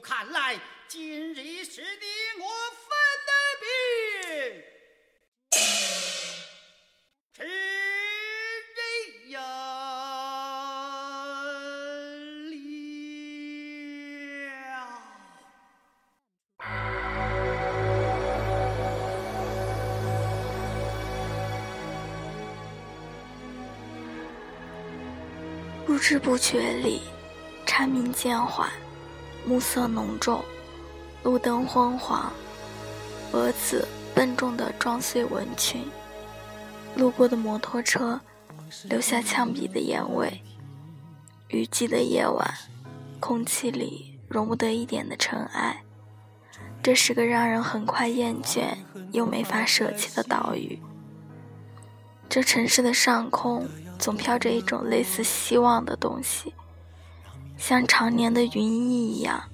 看来今日是你我分的别。是人呀不知不觉里，蝉鸣渐缓，暮色浓重，路灯昏黄，蛾子笨重地撞碎蚊群。路过的摩托车留下呛鼻的烟味。雨季的夜晚，空气里容不得一点的尘埃。这是个让人很快厌倦又没法舍弃的岛屿。这城市的上空总飘着一种类似希望的东西，像常年的云翳一样，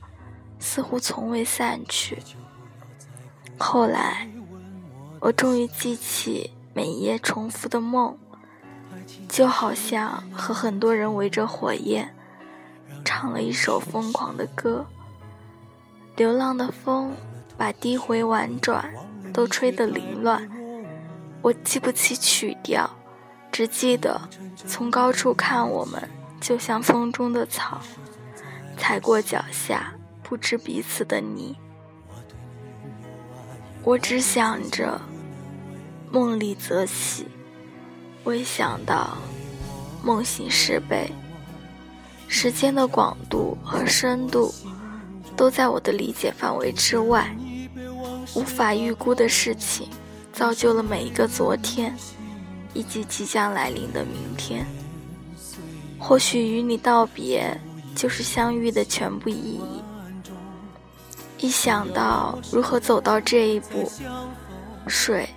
似乎从未散去。后来，我终于记起。每夜重复的梦，就好像和很多人围着火焰，唱了一首疯狂的歌。流浪的风把低回婉转都吹得凌乱，我记不起曲调，只记得从高处看我们，就像风中的草，踩过脚下不知彼此的泥。我只想着。梦里则喜，未想到梦醒时悲。时间的广度和深度都在我的理解范围之外，无法预估的事情造就了每一个昨天，以及即将来临的明天。或许与你道别就是相遇的全部意义。一想到如何走到这一步。水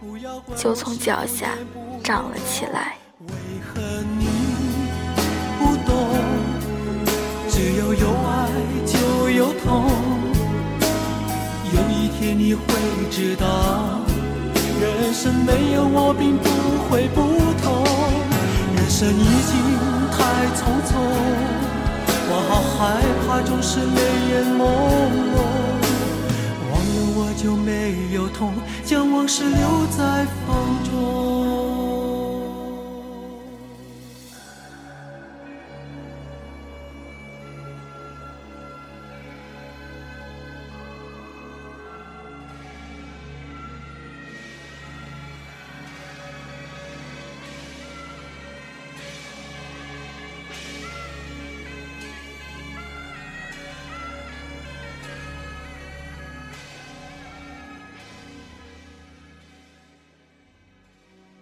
就从脚下涨了起来。为何你不懂？只要有爱就有痛。有一天你会知道，人生没有我并不会不同。人生已经太匆匆，我好害怕总是泪眼朦胧。忘了我就没有痛，将往事留在风中。